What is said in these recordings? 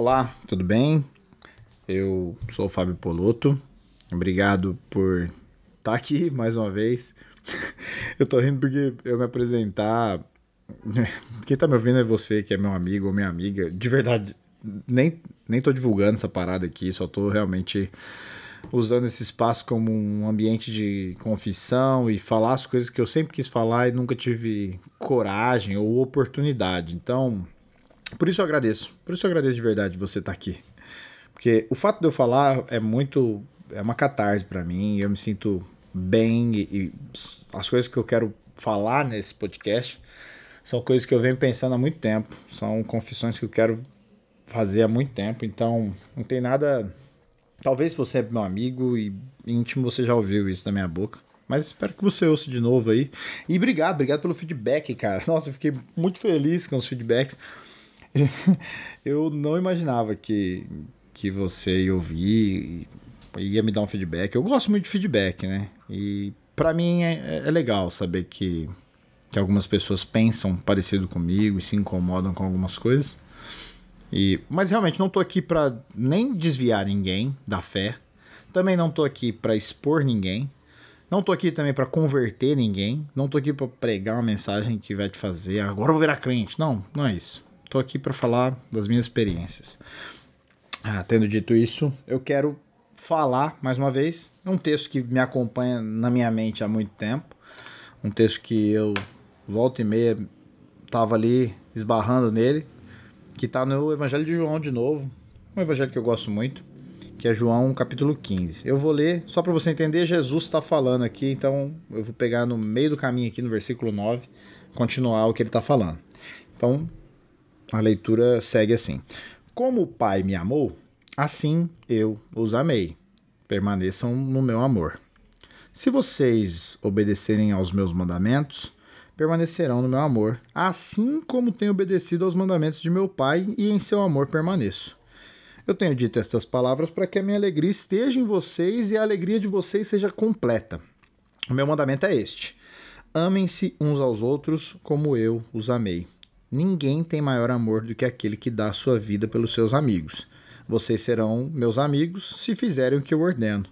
Olá, tudo bem? Eu sou o Fábio Poloto. Obrigado por estar tá aqui mais uma vez. eu tô rindo porque eu me apresentar. Quem tá me ouvindo é você, que é meu amigo ou minha amiga. De verdade, nem, nem tô divulgando essa parada aqui, só tô realmente usando esse espaço como um ambiente de confissão e falar as coisas que eu sempre quis falar e nunca tive coragem ou oportunidade. Então, por isso eu agradeço. Por isso eu agradeço de verdade você estar tá aqui. Porque o fato de eu falar é muito. É uma catarse para mim. Eu me sinto bem e, e, as coisas que eu quero falar nesse podcast são coisas que eu venho pensando há muito tempo. São confissões que eu quero fazer há muito tempo. Então, não tem nada. Talvez você é meu amigo e íntimo você já ouviu isso da minha boca. Mas espero que você ouça de novo aí. E obrigado, obrigado pelo feedback, cara. Nossa, eu fiquei muito feliz com os feedbacks. eu não imaginava que, que você ia ouvir e ia me dar um feedback. Eu gosto muito de feedback, né? E para mim é, é, legal saber que, que algumas pessoas pensam parecido comigo e se incomodam com algumas coisas. E, mas realmente não tô aqui para nem desviar ninguém da fé. Também não tô aqui para expor ninguém. Não tô aqui também para converter ninguém. Não tô aqui para pregar uma mensagem que vai te fazer agora eu vou virar crente. Não, não é isso. Tô aqui para falar das minhas experiências. Ah, tendo dito isso, eu quero falar mais uma vez um texto que me acompanha na minha mente há muito tempo. Um texto que eu volta e meia tava ali esbarrando nele, que está no Evangelho de João de novo, um evangelho que eu gosto muito, que é João capítulo 15. Eu vou ler, só para você entender, Jesus está falando aqui, então eu vou pegar no meio do caminho aqui no versículo 9, continuar o que ele está falando. Então, a leitura segue assim: Como o Pai me amou, assim eu os amei. Permaneçam no meu amor. Se vocês obedecerem aos meus mandamentos, permanecerão no meu amor, assim como tenho obedecido aos mandamentos de meu Pai e em seu amor permaneço. Eu tenho dito estas palavras para que a minha alegria esteja em vocês e a alegria de vocês seja completa. O meu mandamento é este: amem-se uns aos outros como eu os amei. Ninguém tem maior amor do que aquele que dá a sua vida pelos seus amigos. Vocês serão meus amigos se fizerem o que eu ordeno.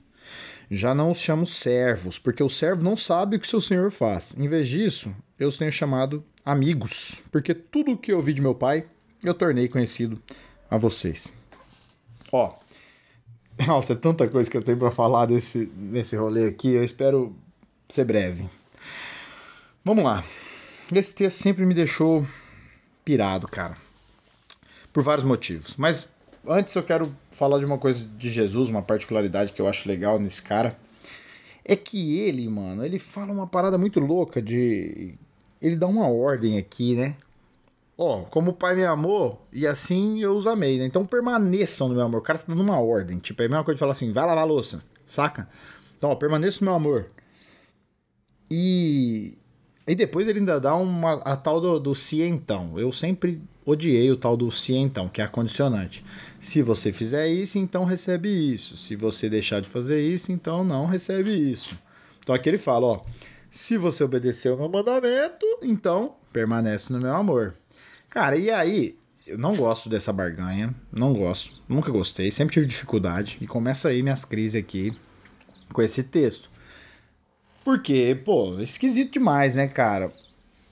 Já não os chamo servos, porque o servo não sabe o que seu senhor faz. Em vez disso, eu os tenho chamado amigos, porque tudo o que eu ouvi de meu pai eu tornei conhecido a vocês. Ó, nossa, é tanta coisa que eu tenho para falar desse, desse rolê aqui, eu espero ser breve. Vamos lá. Esse texto sempre me deixou pirado, cara. Por vários motivos. Mas antes eu quero falar de uma coisa de Jesus, uma particularidade que eu acho legal nesse cara. É que ele, mano, ele fala uma parada muito louca de. Ele dá uma ordem aqui, né? Ó, como o pai me amou, e assim eu os amei, né? Então permaneçam no meu amor. O cara tá dando uma ordem. Tipo, é a mesma coisa de falar assim, vai lavar a louça, saca? Então, ó, permaneça no meu amor. E e depois ele ainda dá uma, a tal do, do se então. Eu sempre odiei o tal do se então, que é a condicionante. Se você fizer isso, então recebe isso. Se você deixar de fazer isso, então não recebe isso. Então aqui ele fala, ó, se você obedecer o meu mandamento, então permanece no meu amor. Cara, e aí, eu não gosto dessa barganha, não gosto, nunca gostei, sempre tive dificuldade e começa aí minhas crises aqui com esse texto. Porque, pô, esquisito demais, né, cara?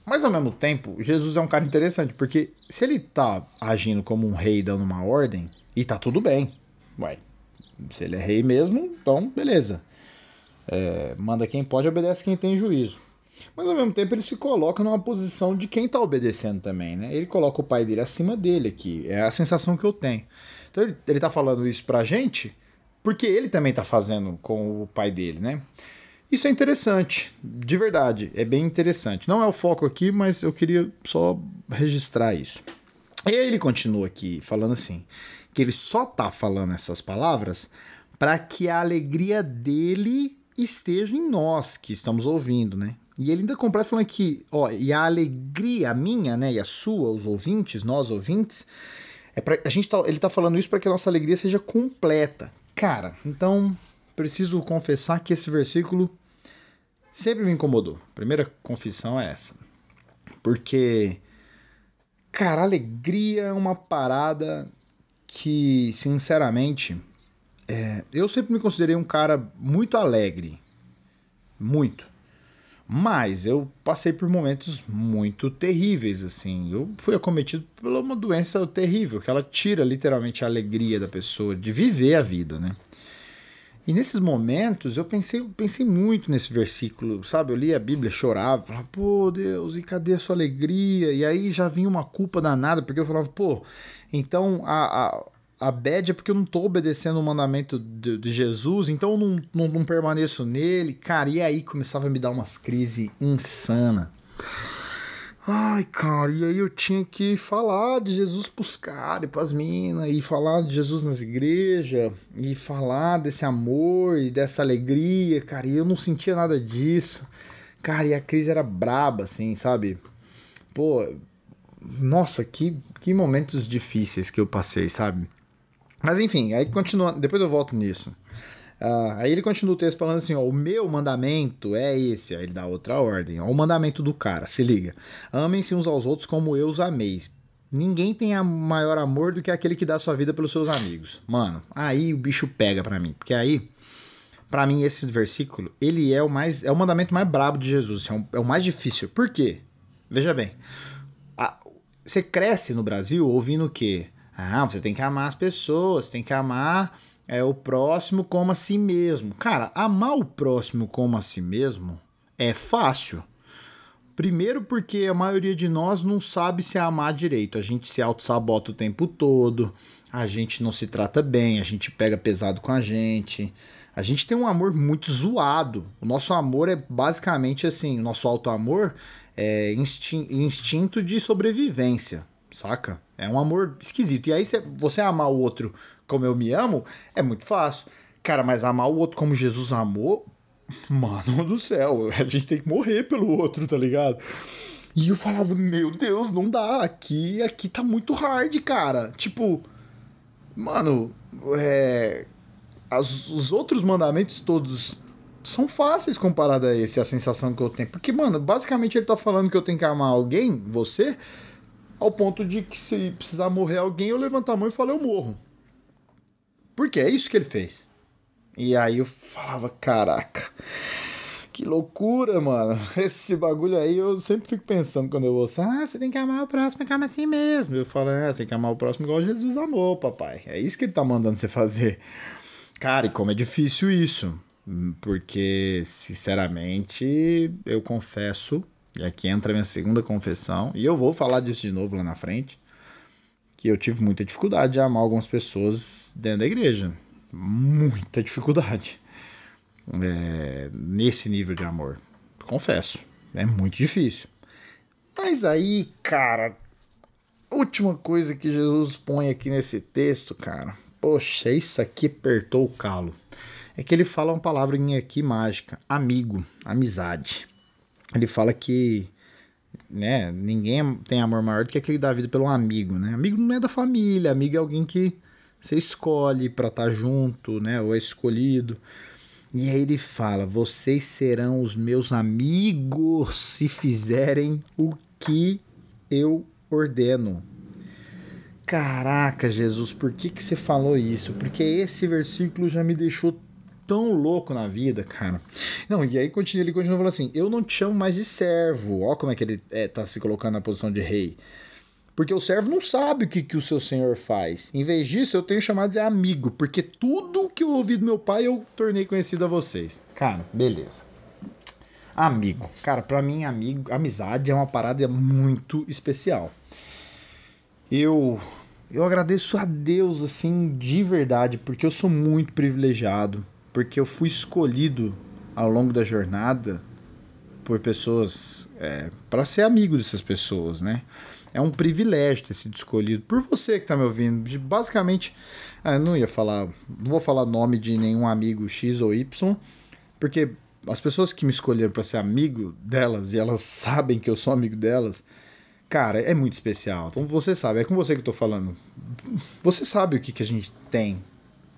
Mas ao mesmo tempo, Jesus é um cara interessante, porque se ele tá agindo como um rei dando uma ordem, e tá tudo bem. Uai, se ele é rei mesmo, então beleza. É, manda quem pode, obedece quem tem juízo. Mas ao mesmo tempo ele se coloca numa posição de quem tá obedecendo também, né? Ele coloca o pai dele acima dele aqui. É a sensação que eu tenho. Então ele, ele tá falando isso pra gente, porque ele também tá fazendo com o pai dele, né? Isso é interessante, de verdade, é bem interessante. Não é o foco aqui, mas eu queria só registrar isso. E aí ele continua aqui falando assim, que ele só tá falando essas palavras para que a alegria dele esteja em nós que estamos ouvindo, né? E ele ainda completa falando que, ó, e a alegria minha, né, e a sua, os ouvintes, nós ouvintes, é pra, a gente tá, ele tá falando isso para que a nossa alegria seja completa. Cara, então preciso confessar que esse versículo sempre me incomodou. Primeira confissão é essa. Porque, cara, alegria é uma parada que, sinceramente, é, eu sempre me considerei um cara muito alegre. Muito. Mas eu passei por momentos muito terríveis, assim. Eu fui acometido por uma doença terrível, que ela tira literalmente a alegria da pessoa de viver a vida, né? E nesses momentos eu pensei, pensei muito nesse versículo, sabe? Eu li a Bíblia, chorava, falava, pô, Deus, e cadê a sua alegria? E aí já vinha uma culpa danada, porque eu falava, pô, então a, a, a bad é porque eu não tô obedecendo o mandamento de, de Jesus, então eu não, não, não, permaneço nele. Cara, e aí começava a me dar umas crises insana. Ai, cara, e aí eu tinha que falar de Jesus pros caras e pras minas, e falar de Jesus nas igrejas, e falar desse amor e dessa alegria, cara, e eu não sentia nada disso. Cara, e a crise era braba, assim, sabe? Pô, nossa, que, que momentos difíceis que eu passei, sabe? Mas enfim, aí continua. Depois eu volto nisso. Uh, aí ele continua o texto falando assim: ó, o meu mandamento é esse. Aí ele dá outra ordem. Ó, o mandamento do cara, se liga. Amem-se uns aos outros como eu os amei. Ninguém tem maior amor do que aquele que dá sua vida pelos seus amigos. Mano, aí o bicho pega pra mim. Porque aí, para mim, esse versículo, ele é o mais. É o mandamento mais brabo de Jesus. É, um, é o mais difícil. Por quê? Veja bem. A, você cresce no Brasil ouvindo o quê? Ah, você tem que amar as pessoas, tem que amar é, o próximo como a si mesmo. Cara, amar o próximo como a si mesmo é fácil. Primeiro porque a maioria de nós não sabe se amar direito. A gente se auto-sabota o tempo todo, a gente não se trata bem, a gente pega pesado com a gente. A gente tem um amor muito zoado. O nosso amor é basicamente assim, o nosso auto-amor é instinto de sobrevivência saca? É um amor esquisito. E aí você amar o outro como eu me amo é muito fácil. Cara, mas amar o outro como Jesus amou, mano do céu, a gente tem que morrer pelo outro, tá ligado? E eu falava, meu Deus, não dá, aqui, aqui tá muito hard, cara. Tipo, mano, é, as, os outros mandamentos todos são fáceis comparado a esse, a sensação que eu tenho. Porque, mano, basicamente ele tá falando que eu tenho que amar alguém, você, ao ponto de que se precisar morrer alguém, eu levanto a mão e falo, eu morro. Porque é isso que ele fez. E aí eu falava, caraca, que loucura, mano. Esse bagulho aí eu sempre fico pensando quando eu ouço, ah, você tem que amar o próximo, ama assim mesmo. Eu falo, é, você tem que amar o próximo igual Jesus amou, papai. É isso que ele tá mandando você fazer. Cara, e como é difícil isso. Porque, sinceramente, eu confesso e aqui entra a minha segunda confessão, e eu vou falar disso de novo lá na frente, que eu tive muita dificuldade de amar algumas pessoas dentro da igreja. Muita dificuldade. É, nesse nível de amor. Confesso. É muito difícil. Mas aí, cara, última coisa que Jesus põe aqui nesse texto, cara. Poxa, isso aqui apertou o calo. É que ele fala uma palavrinha aqui mágica: amigo, amizade ele fala que né, ninguém tem amor maior do que aquele da vida pelo amigo, né? Amigo não é da família, amigo é alguém que você escolhe para estar tá junto, né, ou é escolhido. E aí ele fala: "Vocês serão os meus amigos se fizerem o que eu ordeno". Caraca, Jesus, por que que você falou isso? Porque esse versículo já me deixou tão louco na vida, cara. Não, e aí continua, ele continua falando assim: Eu não te chamo mais de servo. Ó, como é que ele é, tá se colocando na posição de rei. Porque o servo não sabe o que, que o seu senhor faz. Em vez disso, eu tenho chamado de amigo, porque tudo que eu ouvi do meu pai eu tornei conhecido a vocês. Cara, beleza. Amigo. Cara, para mim, amigo, amizade é uma parada muito especial. Eu eu agradeço a Deus assim de verdade, porque eu sou muito privilegiado porque eu fui escolhido ao longo da jornada por pessoas é, para ser amigo dessas pessoas, né? É um privilégio ter sido escolhido por você que está me ouvindo. Basicamente, ah, eu não ia falar, não vou falar nome de nenhum amigo X ou Y, porque as pessoas que me escolheram para ser amigo delas e elas sabem que eu sou amigo delas, cara, é muito especial. Então você sabe, é com você que eu tô falando. Você sabe o que, que a gente tem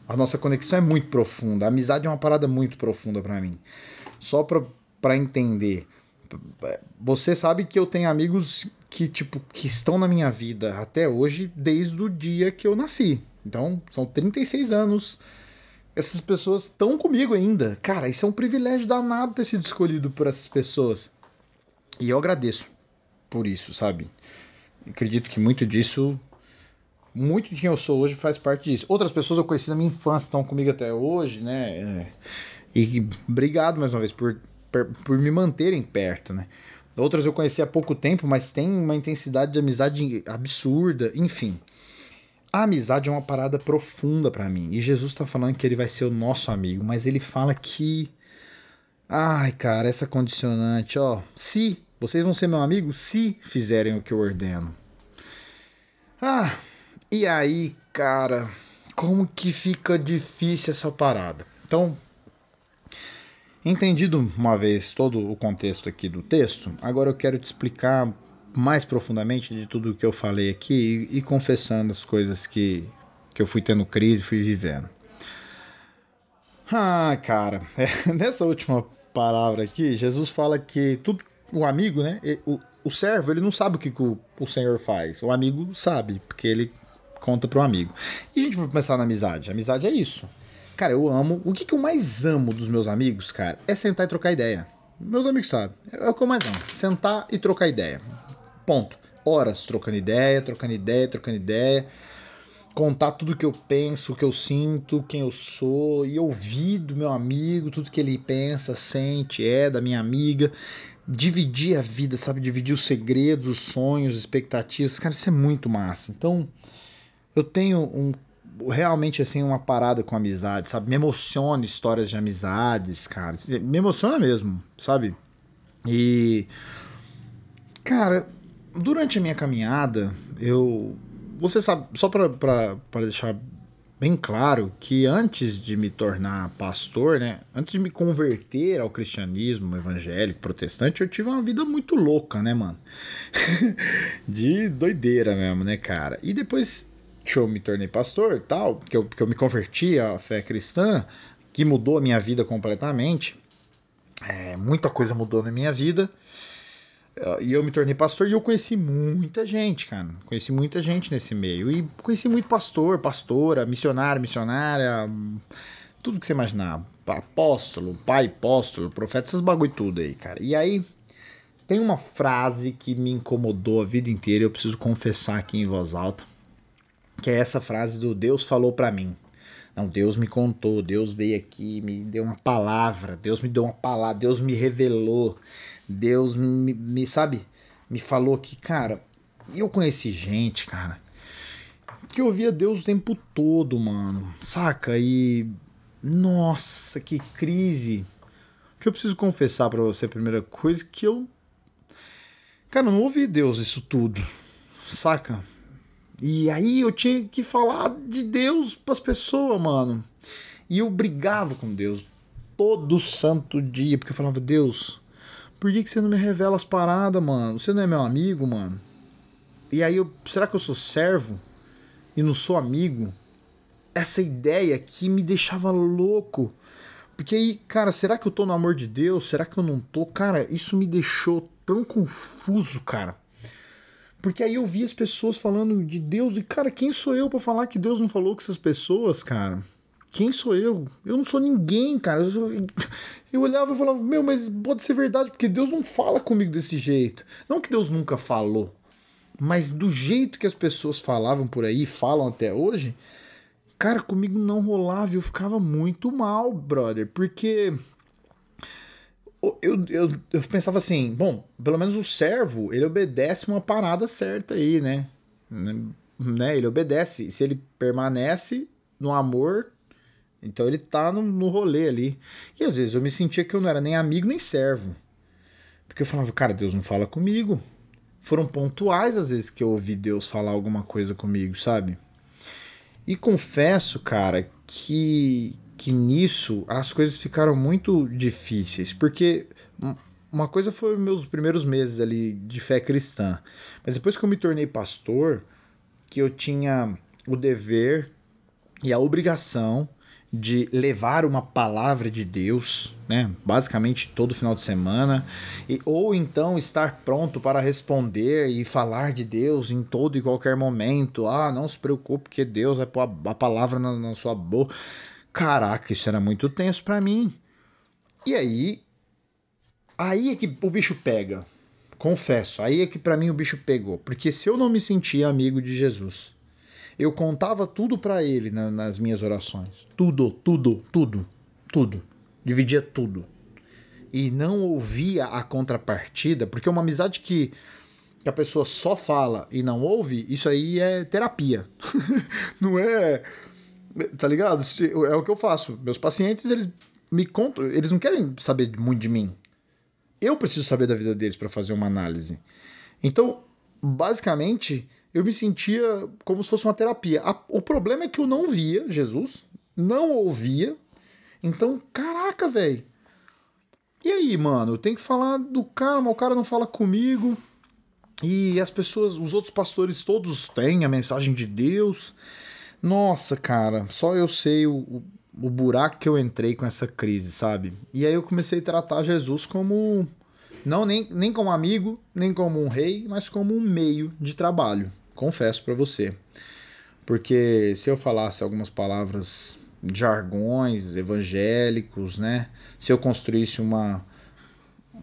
a nossa conexão é muito profunda. A amizade é uma parada muito profunda para mim. Só pra, pra entender. Você sabe que eu tenho amigos que, tipo, que estão na minha vida até hoje desde o dia que eu nasci. Então, são 36 anos. Essas pessoas estão comigo ainda. Cara, isso é um privilégio danado ter sido escolhido por essas pessoas. E eu agradeço por isso, sabe? Acredito que muito disso, muito de quem eu sou hoje faz parte disso. Outras pessoas eu conheci na minha infância, estão comigo até hoje, né? É, e obrigado mais uma vez por, por, me manterem perto, né? Outras eu conheci há pouco tempo, mas tem uma intensidade de amizade absurda, enfim. A amizade é uma parada profunda para mim. E Jesus tá falando que ele vai ser o nosso amigo, mas ele fala que Ai, cara, essa condicionante, ó, se vocês vão ser meu amigo se fizerem o que eu ordeno. Ah, e aí, cara, como que fica difícil essa parada? Então, entendido uma vez todo o contexto aqui do texto, agora eu quero te explicar mais profundamente de tudo que eu falei aqui e, e confessando as coisas que, que eu fui tendo crise, fui vivendo. Ah, cara, é, nessa última palavra aqui, Jesus fala que tudo o amigo, né? O, o servo, ele não sabe o que, que o, o senhor faz. O amigo sabe, porque ele conta pro amigo. E a gente vai pensar na amizade. Amizade é isso. Cara, eu amo. O que, que eu mais amo dos meus amigos, cara, é sentar e trocar ideia. Meus amigos sabem. É o que eu mais amo. Sentar e trocar ideia. Ponto. Horas trocando ideia, trocando ideia, trocando ideia. Contar tudo que eu penso, o que eu sinto, quem eu sou, e ouvir do meu amigo, tudo que ele pensa, sente, é da minha amiga dividir a vida, sabe? Dividir os segredos, os sonhos, expectativas. Cara, isso é muito massa. Então, eu tenho um realmente assim uma parada com amizade, sabe? Me emociona histórias de amizades, cara. Me emociona mesmo, sabe? E cara, durante a minha caminhada, eu você sabe, só para deixar bem claro que antes de me tornar pastor, né, antes de me converter ao cristianismo evangélico protestante, eu tive uma vida muito louca, né, mano? de doideira mesmo, né, cara? E depois que eu me tornei pastor, tal, que eu, que eu me converti à fé cristã, que mudou a minha vida completamente, é, muita coisa mudou na minha vida. Ah, e eu me tornei pastor e eu conheci muita gente, cara. Conheci muita gente nesse meio. E conheci muito pastor, pastora, missionário, missionária, tudo que você imaginar. Apóstolo, pai apóstolo, profeta, essas bagulho tudo aí, cara. E aí, tem uma frase que me incomodou a vida inteira, eu preciso confessar aqui em voz alta, que é essa frase do Deus falou para mim. Não, Deus me contou, Deus veio aqui, me deu uma palavra, Deus me deu uma palavra, Deus me revelou. Deus me, me sabe, me falou que, cara, eu conheci gente, cara, que ouvia Deus o tempo todo, mano, saca? E nossa, que crise. O que eu preciso confessar para você, a primeira coisa, que eu cara, não ouvi Deus isso tudo, saca? E aí eu tinha que falar de Deus pras pessoas, mano. E eu brigava com Deus todo santo dia, porque eu falava, Deus, por que, que você não me revela as paradas, mano? Você não é meu amigo, mano? E aí, eu, será que eu sou servo e não sou amigo? Essa ideia aqui me deixava louco. Porque aí, cara, será que eu tô no amor de Deus? Será que eu não tô? Cara, isso me deixou tão confuso, cara. Porque aí eu vi as pessoas falando de Deus e, cara, quem sou eu para falar que Deus não falou com essas pessoas, cara? Quem sou eu? Eu não sou ninguém, cara. Eu, sou... eu olhava e falava, meu, mas pode ser verdade, porque Deus não fala comigo desse jeito. Não que Deus nunca falou, mas do jeito que as pessoas falavam por aí, falam até hoje, cara, comigo não rolava. Eu ficava muito mal, brother, porque. Eu, eu, eu pensava assim, bom, pelo menos o servo, ele obedece uma parada certa aí, né? né? Ele obedece. Se ele permanece no amor, então ele tá no, no rolê ali. E às vezes eu me sentia que eu não era nem amigo nem servo. Porque eu falava, cara, Deus não fala comigo. Foram pontuais às vezes que eu ouvi Deus falar alguma coisa comigo, sabe? E confesso, cara, que, que nisso as coisas ficaram muito difíceis. Porque uma coisa foi meus primeiros meses ali de fé cristã. Mas depois que eu me tornei pastor, que eu tinha o dever e a obrigação de levar uma palavra de Deus, né? Basicamente todo final de semana, e, ou então estar pronto para responder e falar de Deus em todo e qualquer momento. Ah, não se preocupe, porque Deus vai pôr a, a palavra na, na sua boca. Caraca, isso era muito tenso para mim. E aí, aí é que o bicho pega. Confesso, aí é que para mim o bicho pegou, porque se eu não me sentia amigo de Jesus, eu contava tudo para ele na, nas minhas orações. Tudo, tudo, tudo, tudo. Dividia tudo. E não ouvia a contrapartida, porque uma amizade que, que a pessoa só fala e não ouve, isso aí é terapia. não é. Tá ligado? É o que eu faço. Meus pacientes, eles me contam, eles não querem saber muito de mim. Eu preciso saber da vida deles para fazer uma análise. Então, basicamente, eu me sentia como se fosse uma terapia. o problema é que eu não via Jesus, não ouvia. Então, caraca, velho. E aí, mano, eu tenho que falar do cara, mas o cara não fala comigo. E as pessoas, os outros pastores todos têm a mensagem de Deus. Nossa, cara, só eu sei o, o, o buraco que eu entrei com essa crise, sabe? E aí eu comecei a tratar Jesus como. Não nem, nem como amigo, nem como um rei, mas como um meio de trabalho confesso para você. Porque se eu falasse algumas palavras jargões evangélicos, né? Se eu construísse uma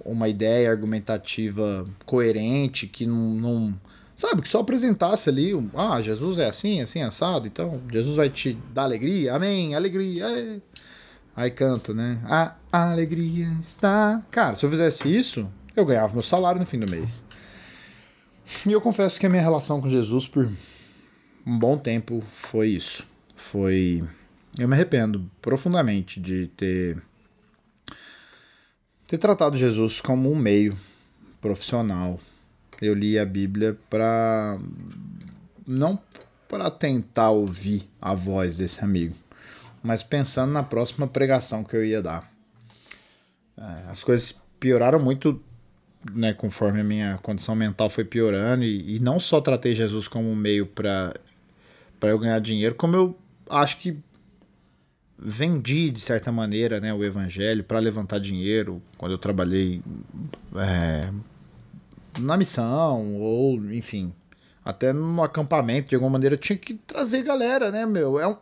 uma ideia argumentativa coerente que não, não sabe, que só apresentasse ali, ah, Jesus é assim, assim assado, então Jesus vai te dar alegria. Amém, alegria. É. Aí canta, né? A alegria está. Cara, se eu fizesse isso, eu ganhava meu salário no fim do mês. E eu confesso que a minha relação com Jesus por um bom tempo foi isso. Foi. Eu me arrependo profundamente de ter. ter tratado Jesus como um meio profissional. Eu li a Bíblia para. não para tentar ouvir a voz desse amigo, mas pensando na próxima pregação que eu ia dar. É, as coisas pioraram muito né, conforme a minha condição mental foi piorando, e, e não só tratei Jesus como um meio para eu ganhar dinheiro, como eu acho que vendi de certa maneira né, o evangelho para levantar dinheiro quando eu trabalhei é, na missão ou enfim até no acampamento de alguma maneira tinha que trazer galera né meu é um,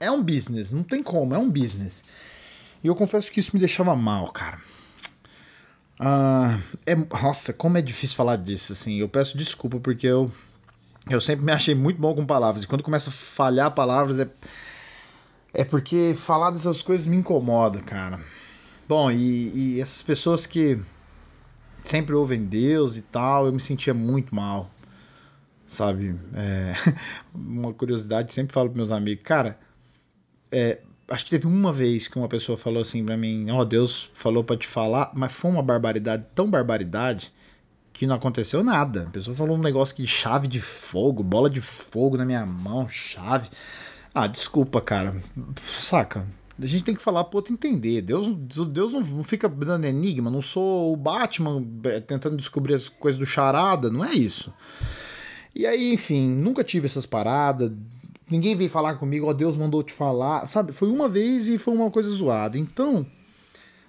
é um business não tem como é um business e eu confesso que isso me deixava mal cara ah, é, nossa, como é difícil falar disso, assim. Eu peço desculpa porque eu, eu sempre me achei muito bom com palavras. E quando começa a falhar palavras, é, é porque falar dessas coisas me incomoda, cara. Bom, e, e essas pessoas que sempre ouvem Deus e tal, eu me sentia muito mal. Sabe? É, uma curiosidade, sempre falo para meus amigos, cara, é, acho que teve uma vez que uma pessoa falou assim para mim: Ó, oh, Deus falou para te falar, mas foi uma barbaridade, tão barbaridade, que não aconteceu nada. A pessoa falou um negócio que chave de fogo, bola de fogo na minha mão, chave. Ah, desculpa, cara. Saca? A gente tem que falar pro outro entender. Deus, Deus não fica dando enigma. Não sou o Batman é, tentando descobrir as coisas do charada. Não é isso. E aí, enfim, nunca tive essas paradas Ninguém veio falar comigo, ó, oh, Deus mandou te falar, sabe? Foi uma vez e foi uma coisa zoada. Então,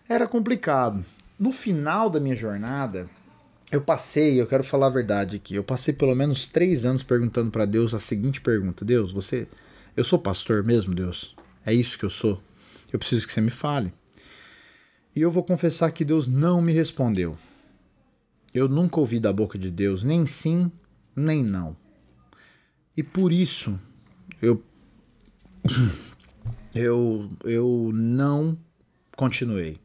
era complicado. No final da minha jornada, eu passei, eu quero falar a verdade aqui, eu passei pelo menos três anos perguntando para Deus a seguinte pergunta: Deus, você. Eu sou pastor mesmo, Deus? É isso que eu sou? Eu preciso que você me fale. E eu vou confessar que Deus não me respondeu. Eu nunca ouvi da boca de Deus nem sim, nem não. E por isso eu eu eu não continuei.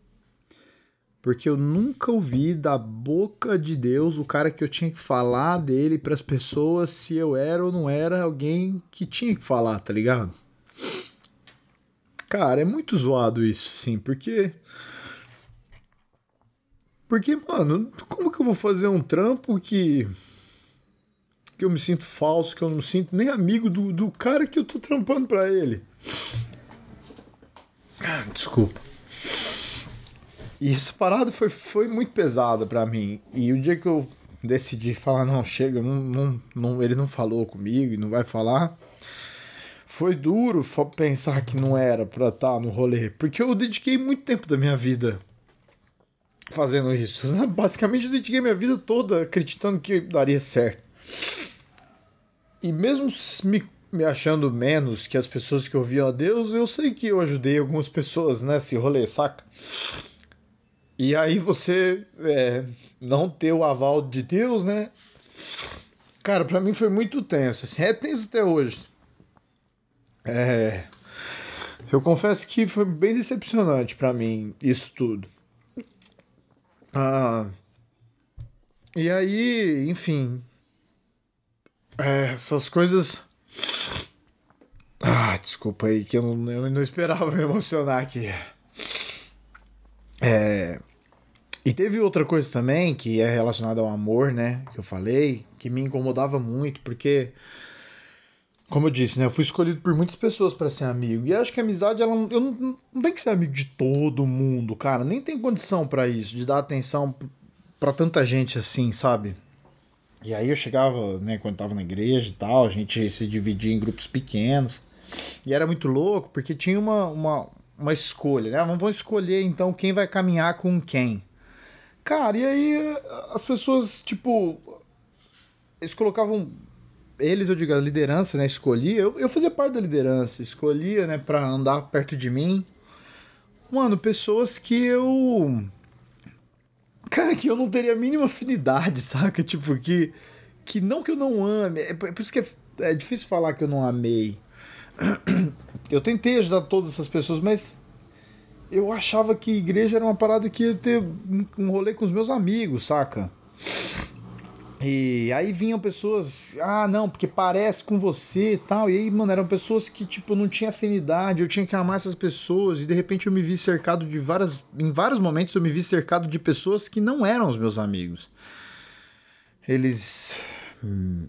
Porque eu nunca ouvi da boca de Deus o cara que eu tinha que falar dele para as pessoas se eu era ou não era alguém que tinha que falar, tá ligado? Cara, é muito zoado isso, sim, porque porque, mano, como que eu vou fazer um trampo que que eu me sinto falso, que eu não sinto nem amigo do, do cara que eu tô trampando pra ele. Ah, desculpa. E essa parada foi, foi muito pesada para mim. E o dia que eu decidi falar, não, chega, não, não, não, ele não falou comigo e não vai falar, foi duro pensar que não era pra estar tá no rolê, porque eu dediquei muito tempo da minha vida fazendo isso. Basicamente, eu dediquei minha vida toda acreditando que daria certo. E mesmo me, me achando menos que as pessoas que ouviam a Deus, eu sei que eu ajudei algumas pessoas nesse rolê, saca? E aí você é, não ter o aval de Deus, né? Cara, para mim foi muito tenso. Assim, é tenso até hoje. É. Eu confesso que foi bem decepcionante para mim isso tudo. Ah, e aí, enfim. É, essas coisas. Ah, desculpa aí que eu não, eu não esperava me emocionar aqui. É. E teve outra coisa também que é relacionada ao amor, né? Que eu falei, que me incomodava muito, porque como eu disse, né? Eu fui escolhido por muitas pessoas para ser amigo. E acho que a amizade, ela, eu não, não tem que ser amigo de todo mundo, cara. Nem tem condição para isso, de dar atenção para tanta gente assim, sabe? E aí eu chegava, né, quando tava na igreja e tal, a gente se dividia em grupos pequenos. E era muito louco, porque tinha uma, uma, uma escolha, né? Vamos escolher então quem vai caminhar com quem. Cara, e aí as pessoas, tipo, eles colocavam eles, eu digo, a liderança, né, escolhia, eu, eu fazia parte da liderança, escolhia, né, pra andar perto de mim. Mano, pessoas que eu. Cara, que eu não teria a mínima afinidade, saca? Tipo, que. Que não que eu não ame. É por isso que é, é difícil falar que eu não amei. Eu tentei ajudar todas essas pessoas, mas eu achava que igreja era uma parada que ia ter um rolê com os meus amigos, saca? E aí vinham pessoas, ah, não, porque parece com você e tal. E aí, mano, eram pessoas que, tipo, não tinha afinidade, eu tinha que amar essas pessoas. E de repente eu me vi cercado de várias. Em vários momentos eu me vi cercado de pessoas que não eram os meus amigos. Eles. Hum,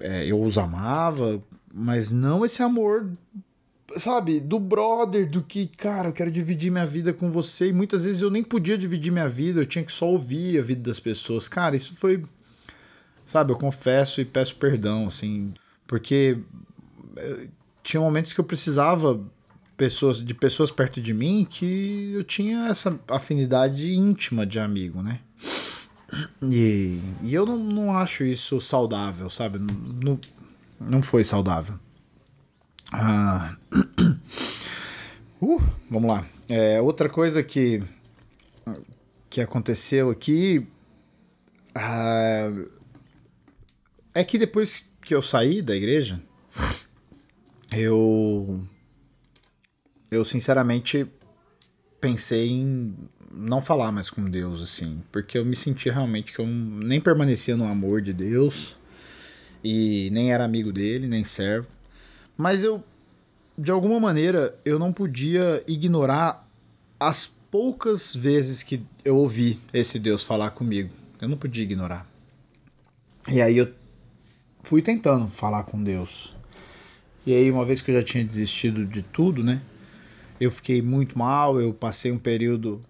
é, eu os amava, mas não esse amor, sabe, do brother, do que, cara, eu quero dividir minha vida com você. E muitas vezes eu nem podia dividir minha vida, eu tinha que só ouvir a vida das pessoas. Cara, isso foi Sabe, eu confesso e peço perdão, assim, porque eh, tinha momentos que eu precisava pessoas de pessoas perto de mim que eu tinha essa afinidade íntima de amigo, né? E, e eu não, não acho isso saudável, sabe? Não, não foi saudável. Ah, uh, vamos lá. É, outra coisa que, que aconteceu aqui. Ah, é que depois que eu saí da igreja, eu. Eu sinceramente pensei em não falar mais com Deus, assim, porque eu me sentia realmente que eu nem permanecia no amor de Deus e nem era amigo dele, nem servo. Mas eu, de alguma maneira, eu não podia ignorar as poucas vezes que eu ouvi esse Deus falar comigo. Eu não podia ignorar. E aí eu fui tentando falar com Deus. E aí, uma vez que eu já tinha desistido de tudo, né? Eu fiquei muito mal, eu passei um período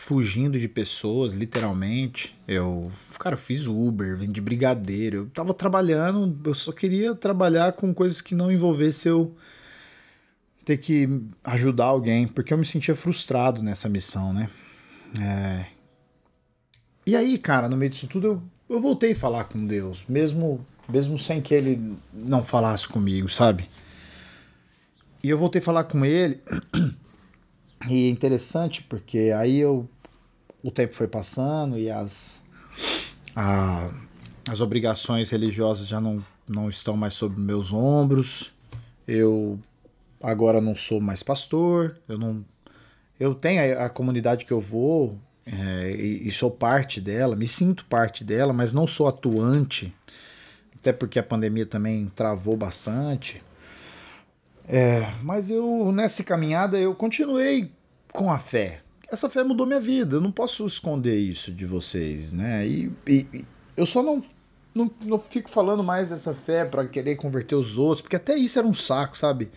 fugindo de pessoas, literalmente. Eu, cara, fiz Uber, vendi brigadeiro. Eu tava trabalhando, eu só queria trabalhar com coisas que não envolvesse eu ter que ajudar alguém, porque eu me sentia frustrado nessa missão, né? É... E aí, cara, no meio disso tudo, eu, eu voltei a falar com Deus, mesmo mesmo sem que ele não falasse comigo, sabe? E eu voltei a falar com ele, e é interessante porque aí eu o tempo foi passando e as a, as obrigações religiosas já não, não estão mais sobre meus ombros. Eu agora não sou mais pastor, eu não eu tenho a, a comunidade que eu vou é, e, e sou parte dela, me sinto parte dela, mas não sou atuante até porque a pandemia também travou bastante. É, mas eu, nessa caminhada, eu continuei com a fé. Essa fé mudou minha vida, eu não posso esconder isso de vocês, né? E, e eu só não, não, não fico falando mais dessa fé para querer converter os outros, porque até isso era um saco, sabe?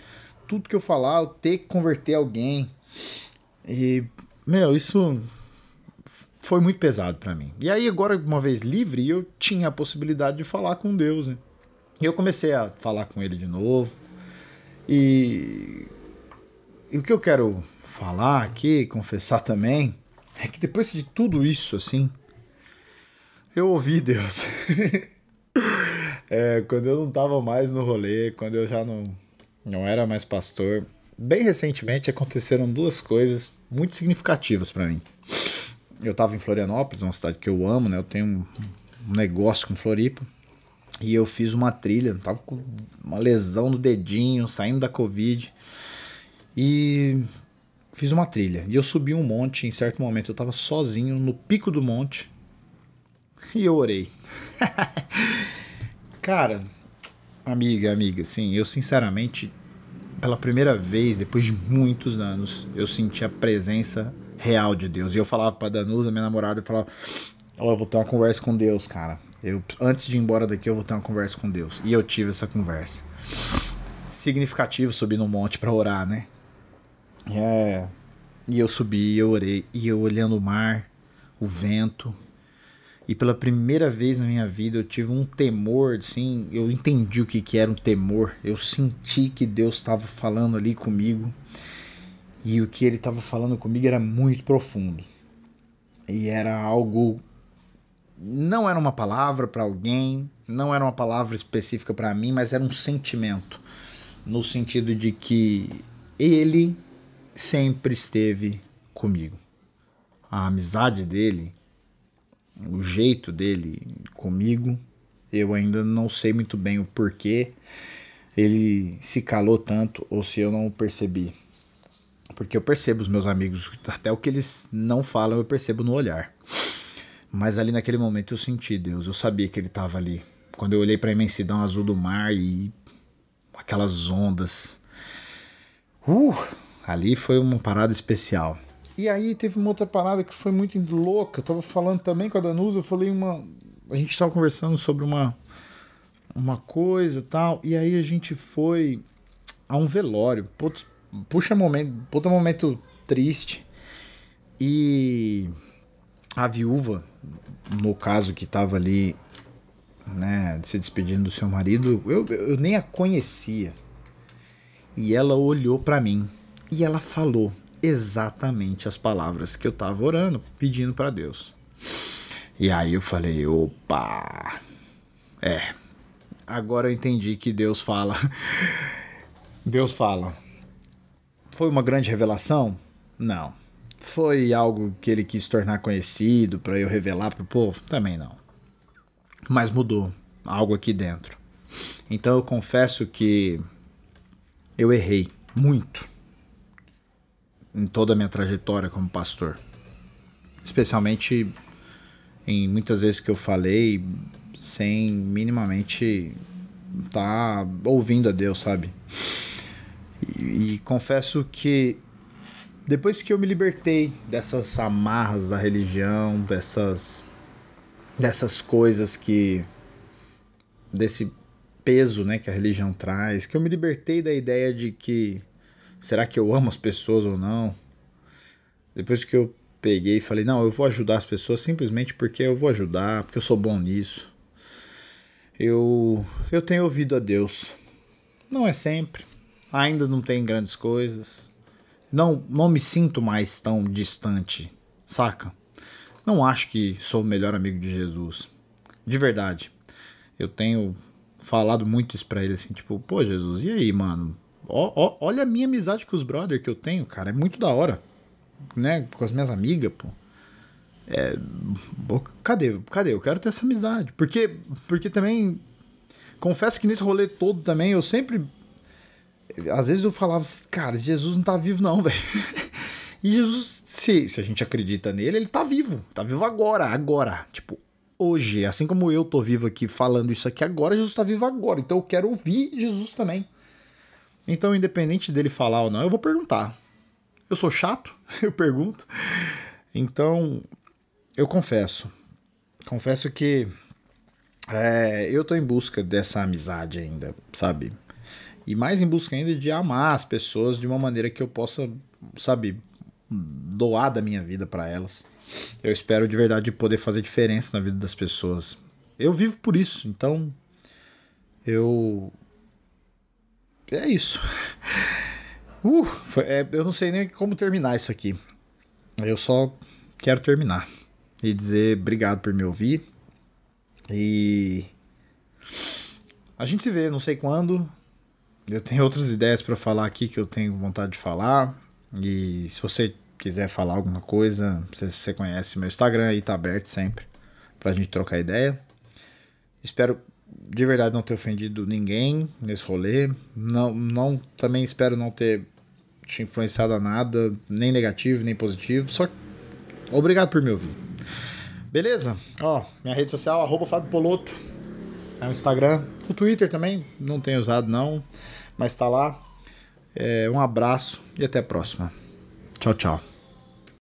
Tudo que eu falar, eu ter que converter alguém. E, meu, isso foi muito pesado para mim. E aí, agora, uma vez livre, eu tinha a possibilidade de falar com Deus, né? E eu comecei a falar com ele de novo. E, e o que eu quero falar aqui, confessar também, é que depois de tudo isso, assim, eu ouvi Deus. é, quando eu não tava mais no rolê, quando eu já não, não era mais pastor, bem recentemente aconteceram duas coisas muito significativas para mim. Eu tava em Florianópolis, uma cidade que eu amo, né? Eu tenho um, um negócio com Floripa. E eu fiz uma trilha, tava com uma lesão no dedinho, saindo da Covid. E fiz uma trilha. E eu subi um monte, em certo momento eu tava sozinho no pico do monte. E eu orei. Cara, amiga, amiga, sim, eu sinceramente, pela primeira vez, depois de muitos anos, eu senti a presença real de Deus. E eu falava pra Danusa, minha namorada, eu falava, eu vou ter uma conversa com Deus, cara. Eu, antes de ir embora daqui, eu vou ter uma conversa com Deus. E eu tive essa conversa. Significativo subir no monte para orar, né? É. E eu subi, eu orei, e eu olhando o mar, o vento, e pela primeira vez na minha vida eu tive um temor, assim, eu entendi o que, que era um temor. Eu senti que Deus estava falando ali comigo. E o que ele estava falando comigo era muito profundo. E era algo não era uma palavra para alguém, não era uma palavra específica para mim, mas era um sentimento, no sentido de que ele sempre esteve comigo. A amizade dele o jeito dele comigo. Eu ainda não sei muito bem o porquê ele se calou tanto ou se eu não percebi. Porque eu percebo os meus amigos, até o que eles não falam, eu percebo no olhar. Mas ali naquele momento eu senti Deus, eu sabia que ele estava ali. Quando eu olhei para a imensidão azul do mar e aquelas ondas. Uh, ali foi uma parada especial. E aí teve uma outra parada que foi muito louca. Eu tava falando também com a Danusa, eu falei uma. A gente tava conversando sobre uma, uma coisa tal. E aí a gente foi a um velório. Puxa, puxa momento, puta momento triste. E a viúva, no caso que tava ali, né, se despedindo do seu marido, eu, eu nem a conhecia. E ela olhou para mim e ela falou: exatamente as palavras que eu estava orando, pedindo para Deus. E aí eu falei, opa, é, agora eu entendi que Deus fala. Deus fala. Foi uma grande revelação? Não. Foi algo que ele quis tornar conhecido para eu revelar para o povo? Também não. Mas mudou algo aqui dentro. Então eu confesso que eu errei muito em toda a minha trajetória como pastor. Especialmente em muitas vezes que eu falei sem minimamente estar tá ouvindo a Deus, sabe? E, e, confesso que depois que eu me libertei dessas amarras da religião, dessas dessas coisas que desse peso, né, que a religião traz, que eu me libertei da ideia de que será que eu amo as pessoas ou não? Depois que eu peguei e falei, não, eu vou ajudar as pessoas simplesmente porque eu vou ajudar, porque eu sou bom nisso. Eu, eu tenho ouvido a Deus. Não é sempre. Ainda não tem grandes coisas. Não, não me sinto mais tão distante, saca? Não acho que sou o melhor amigo de Jesus. De verdade. Eu tenho falado muito isso pra ele, assim, tipo, pô, Jesus, e aí, mano? Olha a minha amizade com os brothers que eu tenho, cara. É muito da hora. Né? Com as minhas amigas, pô. É, cadê? Cadê? Eu quero ter essa amizade. Porque, porque também. Confesso que nesse rolê todo também eu sempre. Às vezes eu falava, cara, Jesus não tá vivo, não, velho. E Jesus, se, se a gente acredita nele, ele tá vivo. Tá vivo agora, agora. Tipo, hoje. Assim como eu tô vivo aqui falando isso aqui agora, Jesus tá vivo agora. Então eu quero ouvir Jesus também. Então, independente dele falar ou não, eu vou perguntar. Eu sou chato, eu pergunto. Então, eu confesso. Confesso que é, eu tô em busca dessa amizade ainda, sabe? E mais em busca ainda de amar as pessoas de uma maneira que eu possa, sabe, doar da minha vida para elas. Eu espero de verdade poder fazer diferença na vida das pessoas. Eu vivo por isso, então eu é isso. Uh, foi, é, eu não sei nem como terminar isso aqui. Eu só quero terminar e dizer obrigado por me ouvir. E a gente se vê, não sei quando. Eu tenho outras ideias para falar aqui que eu tenho vontade de falar. E se você quiser falar alguma coisa, se você conhece meu Instagram aí tá aberto sempre pra gente trocar ideia. Espero de verdade não ter ofendido ninguém nesse rolê. Não, não também espero não ter te influenciado a nada, nem negativo, nem positivo. Só obrigado por me ouvir. Beleza? Ó, minha rede social, arroba Fábio Poloto. É o Instagram. O Twitter também, não tenho usado não, mas tá lá. É, um abraço e até a próxima. Tchau, tchau.